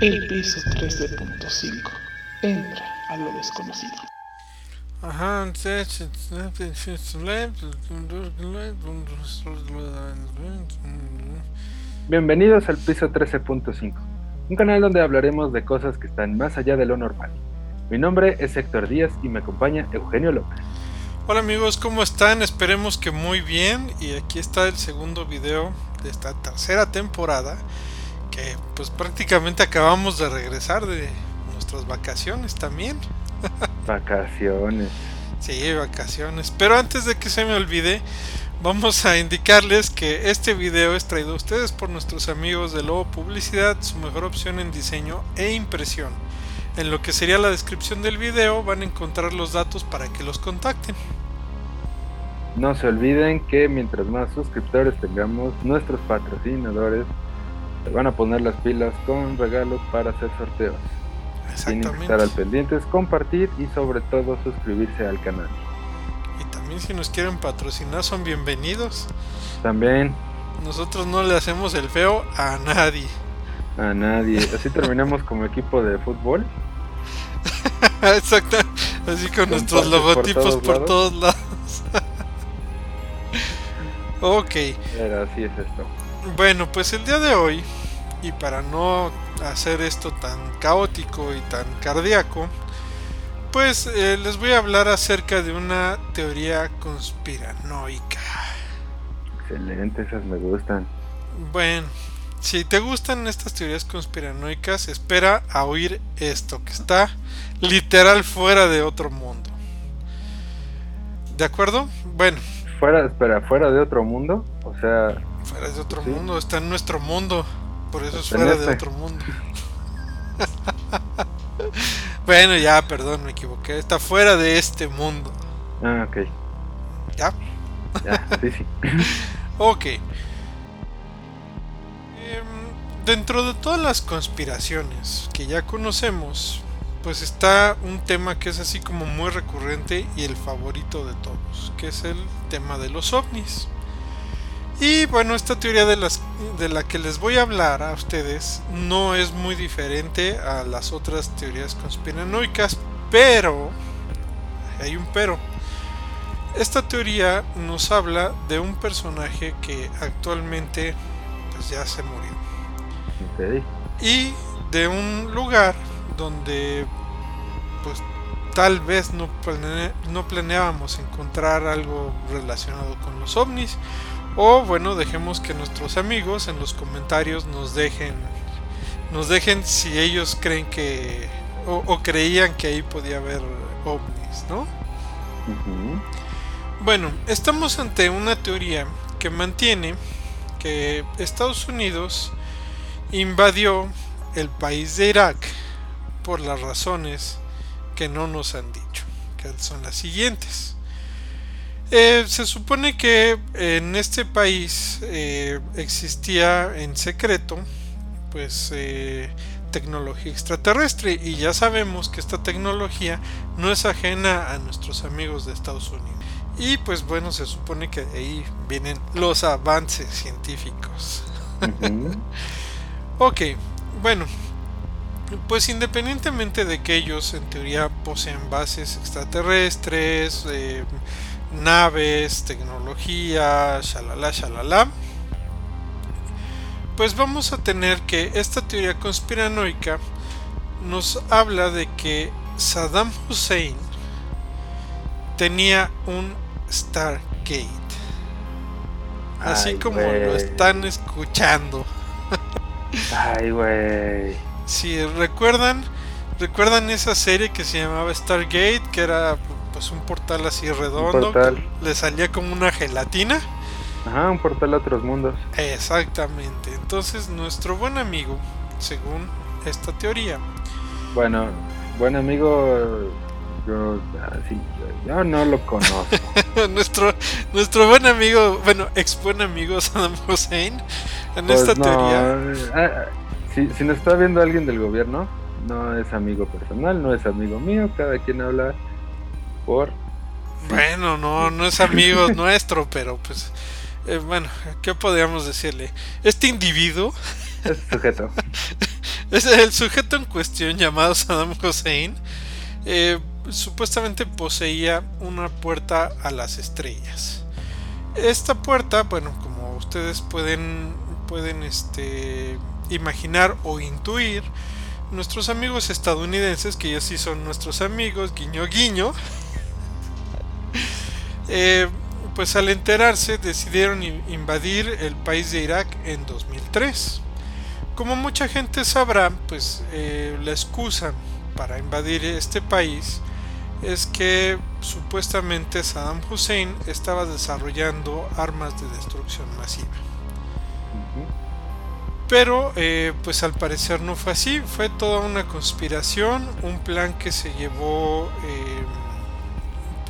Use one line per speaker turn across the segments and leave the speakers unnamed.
El piso 13.5. Entra a lo desconocido.
Ajá,
Bienvenidos al piso 13.5, un canal donde hablaremos de cosas que están más allá de lo normal. Mi nombre es Héctor Díaz y me acompaña Eugenio López.
Hola amigos, ¿cómo están? Esperemos que muy bien. Y aquí está el segundo video de esta tercera temporada. Que pues prácticamente acabamos de regresar de nuestras vacaciones también.
Vacaciones.
Sí, vacaciones. Pero antes de que se me olvide, vamos a indicarles que este video es traído a ustedes por nuestros amigos de Lobo Publicidad, su mejor opción en diseño e impresión. En lo que sería la descripción del video van a encontrar los datos para que los contacten.
No se olviden que mientras más suscriptores tengamos, nuestros patrocinadores se van a poner las pilas con regalos para hacer sorteos. Tienen que estar al pendientes, compartir y sobre todo suscribirse al canal.
Y también si nos quieren patrocinar son bienvenidos.
También
Nosotros no le hacemos el feo a nadie.
a nadie. Así terminamos como equipo de fútbol.
Exacto. Así con,
Con
nuestros
pases por
logotipos
todos
por
lados.
todos lados. ok.
Pero así es esto.
Bueno, pues el día de hoy, y para no hacer esto tan caótico y tan cardíaco, pues eh, les voy a hablar acerca de una teoría conspiranoica.
Excelente, esas me gustan.
Bueno, si te gustan estas teorías conspiranoicas, espera a oír esto, que está literal fuera de otro mundo. ¿De acuerdo? Bueno,
Fuera, espera, fuera de otro mundo. O sea,
fuera de otro
Sí.
mundo, está en nuestro mundo, por eso es fuera de
este.
otro mundo. bueno, ya, perdón, me equivoqué, está fuera de este mundo.
ah, ok.
¿Ya?
Ya, sí, sí.
Ok. Em, dentro de todas las conspiraciones que ya conocemos, pues está un tema que es así como muy recurrente y el favorito de todos, que es el tema de los ovnis. Y bueno, esta teoría de, las, de la que les voy a hablar a ustedes no es muy diferente a las otras teorías conspiranoicas, pero hay un pero. Esta teoría nos habla de un personaje que actualmente pues ya se murió y de un lugar donde pues tal vez no, plane- no planeábamos encontrar algo relacionado con los ovnis o bueno dejemos que nuestros amigos en los comentarios nos dejen nos dejen si ellos creen que o, o creían que ahí podía haber ovnis no bueno, estamos ante una teoría que mantiene que Estados Unidos invadió el país de Irak por las razones que no nos han dicho, que son las siguientes. Eh, se supone que en este país eh, existía en secreto pues eh, tecnología extraterrestre y ya sabemos que esta tecnología no es ajena a nuestros amigos de Estados Unidos. Y pues bueno, se supone que de ahí vienen los avances científicos.
Ujú.
Ok, bueno, pues independientemente de que ellos en teoría poseen bases extraterrestres, eh, naves, tecnología, shalala, shalala, pues vamos a tener que esta teoría conspiranoica nos habla de que Saddam Hussein tenía un Stargate. Así
Ay,
como lo están escuchando.
Ay, güey.
Si recuerdan, recuerdan esa serie que se llamaba Stargate, que era pues un portal así redondo,
portal.
le salía como una gelatina.
Ajá, un portal a otros mundos.
Exactamente. Entonces nuestro buen amigo, según esta teoría,
Bueno, buen amigo, yo, yo, yo no lo conozco.
nuestro nuestro buen amigo, bueno, ex buen amigo Saddam Hussein, en
Pues
esta
no,
teoría,
ah, si, si nos está viendo alguien del gobierno, no es amigo personal, no es amigo mío, cada quien habla por...
bueno, no no es amigo nuestro, pero pues eh, bueno, ¿qué podríamos decirle? Este individuo
Es sujeto.
Es el sujeto en cuestión llamado Saddam Hussein. Eh, supuestamente poseía una puerta a las estrellas. Esta puerta, bueno, como ustedes pueden, pueden este, imaginar o intuir, nuestros amigos estadounidenses, que ya sí son nuestros amigos, guiño guiño, eh, pues al enterarse decidieron invadir el país de Irak en 2003. Como mucha gente sabrá, pues eh, la excusa para invadir este país es que supuestamente Saddam Hussein estaba desarrollando armas de destrucción masiva. Pero eh, pues al parecer no fue así, fue toda una conspiración, un plan que se llevó eh,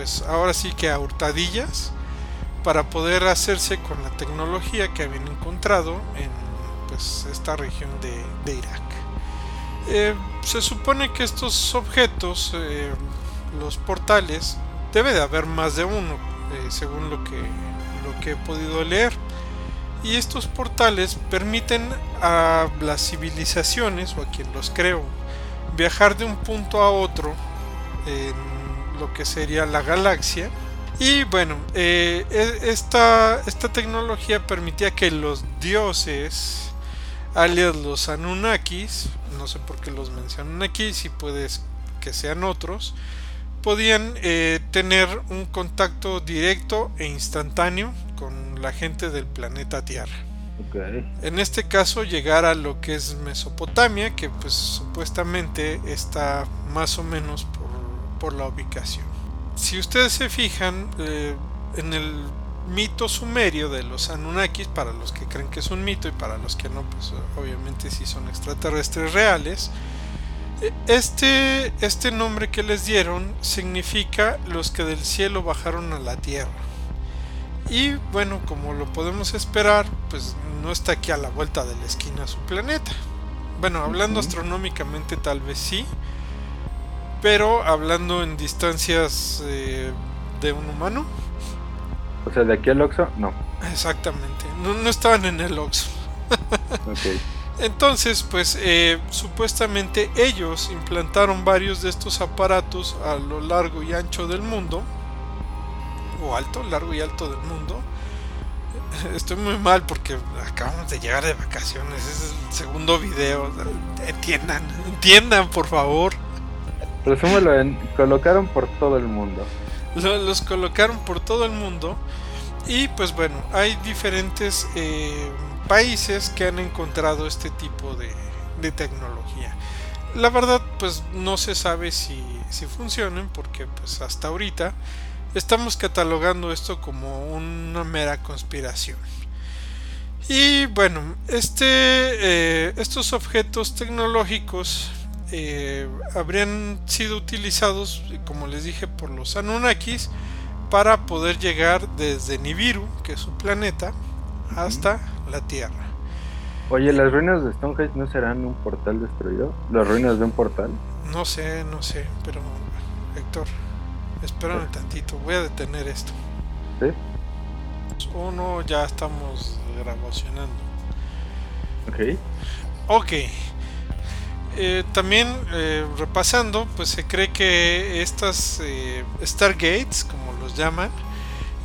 pues ahora sí que a hurtadillas para poder hacerse con la tecnología que habían encontrado en pues, esta región de, Irak. Eh, se supone que estos objetos los portales, debe de haber más de uno, eh, según lo que, lo que he podido leer. Y estos portales permiten a las civilizaciones, o a quien los creo, viajar de un punto a otro lo que sería la galaxia. Y bueno, eh, e, esta, esta tecnología permitía que los dioses, alias los Anunnakis, no sé por qué los mencionan aquí, si puedes que sean otros, podían eh, tener un contacto directo e instantáneo con la gente del planeta Tierra. En este caso llegar a lo que es Mesopotamia, que pues supuestamente está más o menos por, la ubicación. Si ustedes se fijan eh, en el mito sumerio de los Anunnakis, para los que creen que es un mito y para los que no, pues obviamente sí son extraterrestres reales, este, este nombre que les dieron significa los que del cielo bajaron a la tierra. Y bueno, como lo podemos esperar, pues no está aquí a la vuelta de la esquina su planeta. Bueno, hablando astronómicamente tal vez sí, pero hablando en distancias eh, de un humano.
O sea, de aquí al Oxo, no.
Exactamente, no, no estaban en el Oxo. okay. Entonces, pues eh, supuestamente ellos implantaron varios de estos aparatos a lo largo y ancho del mundo, o alto, largo y alto del mundo. Estoy muy mal porque acabamos de llegar de vacaciones, es el segundo video. Entiendan, entiendan por favor.
Resúmelo en colocaron por todo el mundo.
Los colocaron por todo el mundo y pues bueno, hay diferentes... Eh, países que han encontrado este tipo de, tecnología. La verdad, pues no se sabe si, si funcionan porque pues hasta ahorita estamos catalogando esto como una mera conspiración. Y bueno, este, eh, estos objetos tecnológicos eh, habrían sido utilizados, como les dije, por los Anunnakis para poder llegar desde Nibiru, que es su planeta, hasta la Tierra.
Oye, ¿las ruinas de Stonehenge no serán un portal destruido? ¿Las ruinas de un portal?
No sé, no sé, pero Héctor, espérame tantito, voy a detener esto. ¿Sí? Uno, ya estamos grabacionando.
Ok.
Ok. Eh, también eh, repasando, pues se cree que estas eh, Stargates, como los llaman,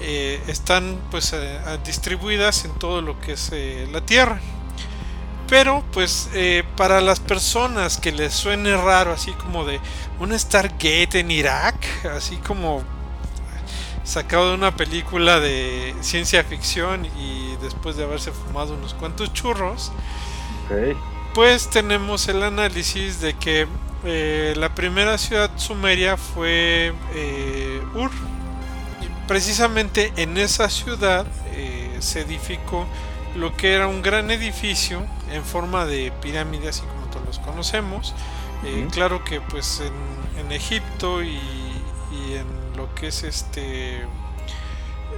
eh, están pues eh, distribuidas en todo lo que es la Tierra. Pero pues para las personas que les suene raro, así como de un Stargate en Irak, así como sacado de una película de ciencia ficción y después de haberse fumado unos cuantos churros, pues tenemos el análisis de que la primera ciudad sumeria fue Ur precisamente en esa ciudad eh, se edificó lo que era un gran edificio en forma de pirámide, así como todos los conocemos. Eh, claro que pues en, Egipto y, en lo que es este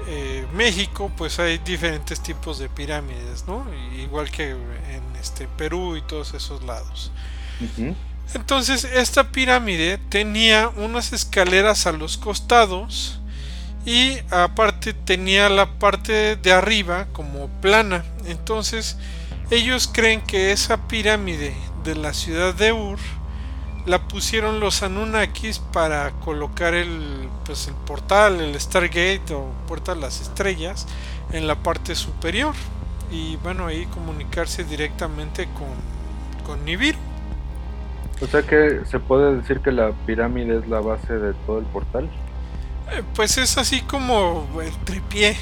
eh, México, pues hay diferentes tipos de pirámides, ¿no? Igual que en este Perú y todos esos lados. Entonces esta pirámide tenía unas escaleras a los costados y aparte tenía la parte de arriba como plana. Entonces ellos creen que esa pirámide de la ciudad de Ur la pusieron los Anunnakis para colocar el, pues el portal, el Stargate o puerta de las estrellas en la parte superior y bueno ahí comunicarse directamente con, con Nibiru.
O sea que se puede decir que la pirámide es la base de todo el portal.
Eh, pues es así como el tripié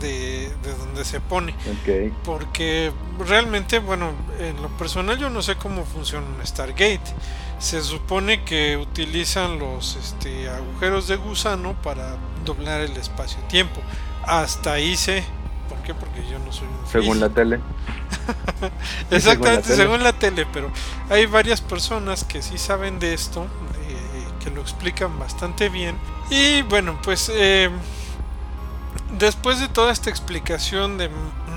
de, donde se pone. Porque realmente, bueno, en lo personal yo no sé cómo funciona un Stargate. Se supone que utilizan los este, agujeros de gusano para doblar el espacio-tiempo. Hasta ahí sé. ¿Por qué? Porque yo no soy un
Según la tele.
Exactamente, según la, tele, pero hay varias personas que sí saben de esto, eh, que lo explican bastante bien. Y bueno, pues eh, después de toda esta explicación de,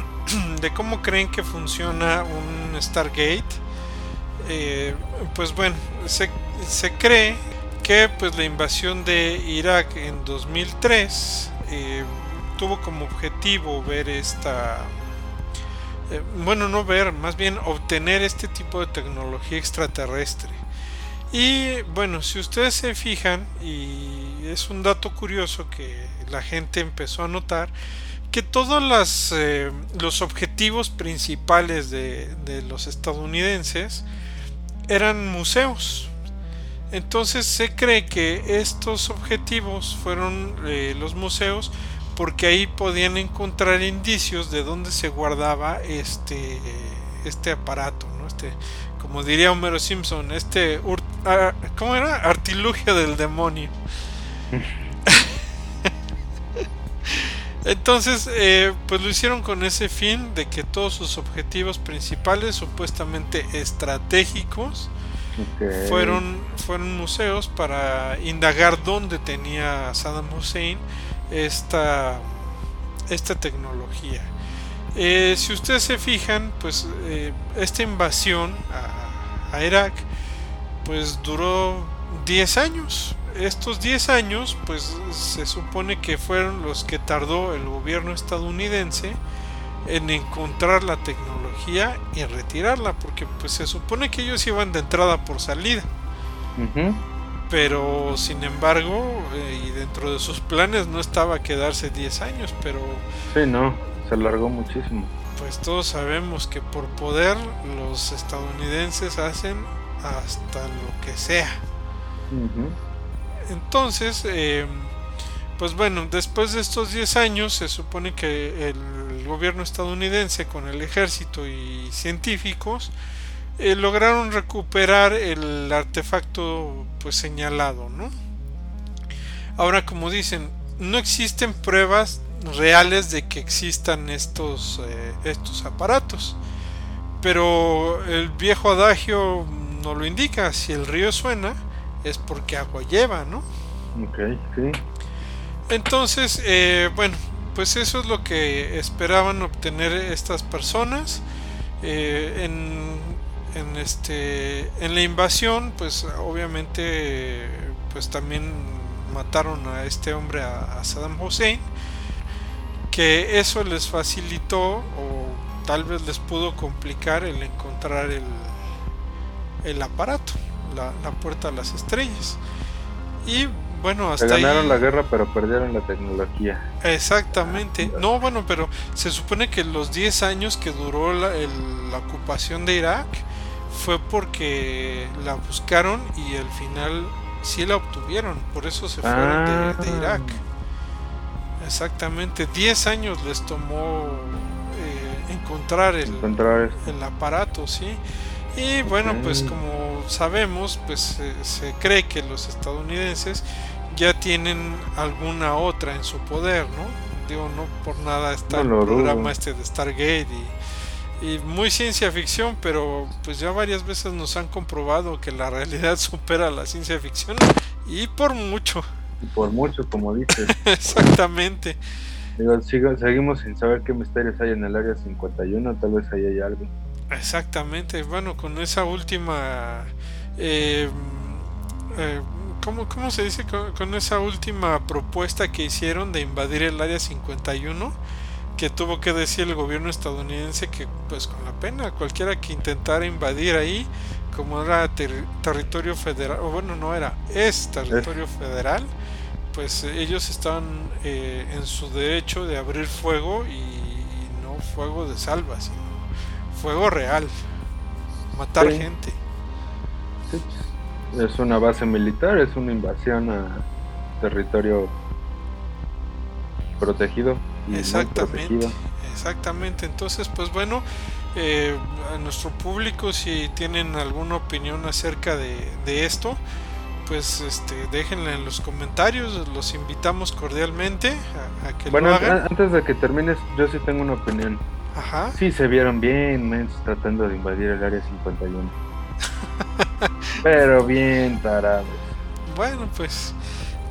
de cómo creen que funciona un Stargate, eh, pues bueno, se, cree que pues la invasión de Irak en 2003 eh, tuvo como objetivo ver esta eh, bueno no ver más bien obtener este tipo de tecnología extraterrestre. Y bueno si ustedes se fijan y es un dato curioso que la gente empezó a notar que todos eh, los objetivos principales de, los estadounidenses eran museos. Entonces se cree que estos objetivos fueron eh, los museos porque ahí podían encontrar indicios de dónde se guardaba este, este aparato, ¿no? este, como diría Homero Simpson, este, ah, ¿cómo era? Artilugio del demonio. Entonces, eh, pues lo hicieron con ese fin de que todos sus objetivos principales, supuestamente estratégicos, fueron, fueron museos para indagar dónde tenía Saddam Hussein esta, esta tecnología. Eh, si ustedes se fijan, pues eh, esta invasión a, a Irak, pues duró 10 años estos 10 años, pues se supone que fueron los que tardó el gobierno estadounidense en encontrar la tecnología y retirarla, porque pues se supone que ellos iban de entrada por salida. Pero sin embargo, eh, y dentro de sus planes no estaba quedarse 10 años, pero...
Sí, no, se alargó muchísimo.
Pues todos sabemos que por poder los estadounidenses hacen hasta lo que sea. Entonces, eh, pues bueno, después de estos 10 años se supone que el gobierno estadounidense con el ejército y científicos eh, lograron recuperar el artefacto pues señalado, ¿no? Ahora como dicen, no existen pruebas reales de que existan estos, eh, estos aparatos, pero el viejo adagio no lo indica, si el río suena, es porque agua lleva, ¿no?
Ok, sí.
Entonces, eh, bueno, pues eso es lo que esperaban obtener estas personas. Eh, en, en, este, en la invasión, pues obviamente, pues también mataron a este hombre, a, Saddam Hussein, que eso les facilitó o tal vez les pudo complicar el encontrar el, el aparato la, puerta a las estrellas. Y bueno, hasta
ganaron la guerra, pero perdieron la tecnología.
Exactamente. No, bueno, pero se supone que los 10 años que duró la, ocupación de Irak fue porque la buscaron y al final sí la obtuvieron. Por eso se fueron de, ah. Irak. Exactamente. 10 años les tomó eh, encontrar, el, encontrar el aparato, sí. Y bueno, pues como sabemos, pues se cree que los estadounidenses ya tienen alguna otra en su poder, ¿no? Digo, no por nada está el programa este de Stargate y, y, muy ciencia ficción, pero pues ya varias veces nos han comprobado que la realidad supera la ciencia ficción y por mucho.
Y por mucho, como dices.
Exactamente.
Digo, seguimos sin saber qué misterios hay en el área 51, tal vez ahí hay algo.
Exactamente, bueno, con esa última... Eh, eh, ¿cómo, se dice? Con, esa última propuesta que hicieron de invadir el área 51, que tuvo que decir el gobierno estadounidense que pues con la pena, cualquiera que intentara invadir ahí, como era territorio federal, o bueno, no era, es territorio federal, pues ellos están eh, en su derecho de abrir fuego y, no fuego de salva, sino fuego real, matar gente.
Es una base militar, es una invasión a territorio protegido.
exactamente, exactamente. Entonces, pues bueno, eh, a nuestro público, si tienen alguna opinión acerca de, de esto, pues este, déjenla en los comentarios, los invitamos cordialmente a, que
bueno,
lo hagan.
antes de que termines, yo sí tengo una opinión.
Ajá.
Sí, se vieron bien tratando de invadir el área 51. Pero bien tarados.
Bueno, pues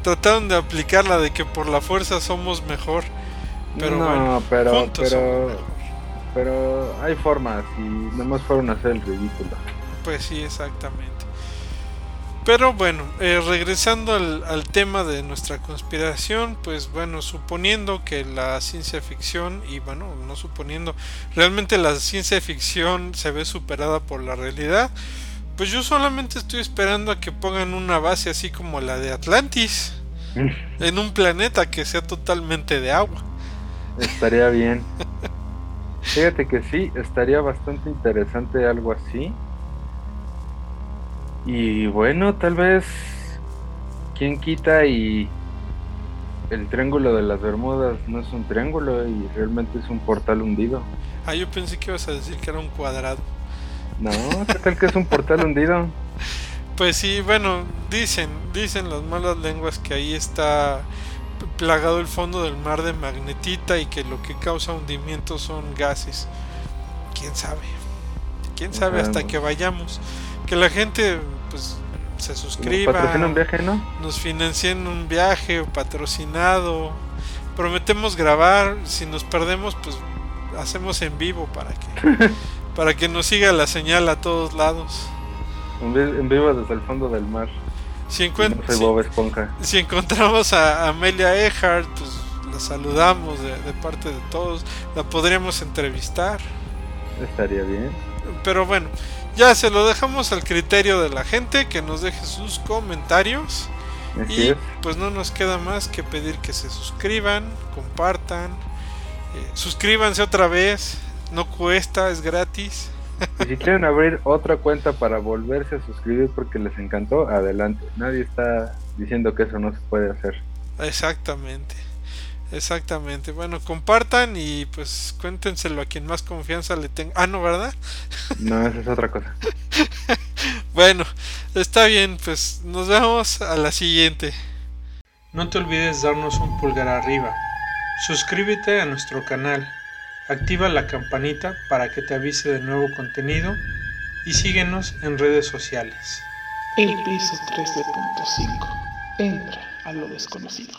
trataron de aplicar la de que por la fuerza somos mejor. Pero
no, pero, pero, pero hay formas y nomás fueron a hacer el ridículo.
Pues sí, exactamente. Pero bueno, eh, regresando al, al, tema de nuestra conspiración, pues bueno, suponiendo que la ciencia ficción, y bueno, no suponiendo, realmente la ciencia ficción se ve superada por la realidad, pues yo solamente estoy esperando a que pongan una base así como la de Atlantis, en un planeta que sea totalmente de agua.
Estaría bien. Fíjate que sí, estaría bastante interesante algo así. Y bueno, tal vez, ¿quién quita y el triángulo de las Bermudas no es un triángulo y realmente es un portal hundido?
Ah, yo pensé que ibas a decir que era un cuadrado.
No, ¿qué tal que es un portal hundido?
Pues sí, bueno, dicen, dicen las malas lenguas que ahí está plagado el fondo del mar de magnetita y que lo que causa hundimiento son gases. ¿Quién sabe? ¿Quién sabe hasta que vayamos? Que la gente pues se suscriba,
viaje, ¿no?
nos financien un viaje patrocinado. Prometemos grabar, si nos perdemos pues hacemos en vivo para que para que nos siga la señal a todos lados.
En vivo desde el fondo del mar.
Si, si, encontramos a Amelia Earhart, pues la saludamos de, de parte de todos. La podríamos entrevistar.
Estaría bien.
Pero bueno, ya se lo dejamos al criterio de la gente que nos deje sus comentarios. y pues no nos queda más que pedir que se suscriban, compartan, eh, suscríbanse otra vez, no cuesta, es gratis.
Y si quieren abrir otra cuenta para volverse a suscribir porque les encantó, adelante. Nadie está diciendo que eso no se puede hacer.
Exactamente. Exactamente. Bueno, compartan y pues cuéntenselo a quien más confianza le tenga. Ah, no, ¿verdad?
No, esa es otra cosa.
bueno, está bien, pues nos vemos a la siguiente. No te olvides darnos un pulgar arriba. Suscríbete a nuestro canal. Activa la campanita para que te avise de nuevo contenido y síguenos en redes sociales.
El piso 13.5. Entra a lo desconocido.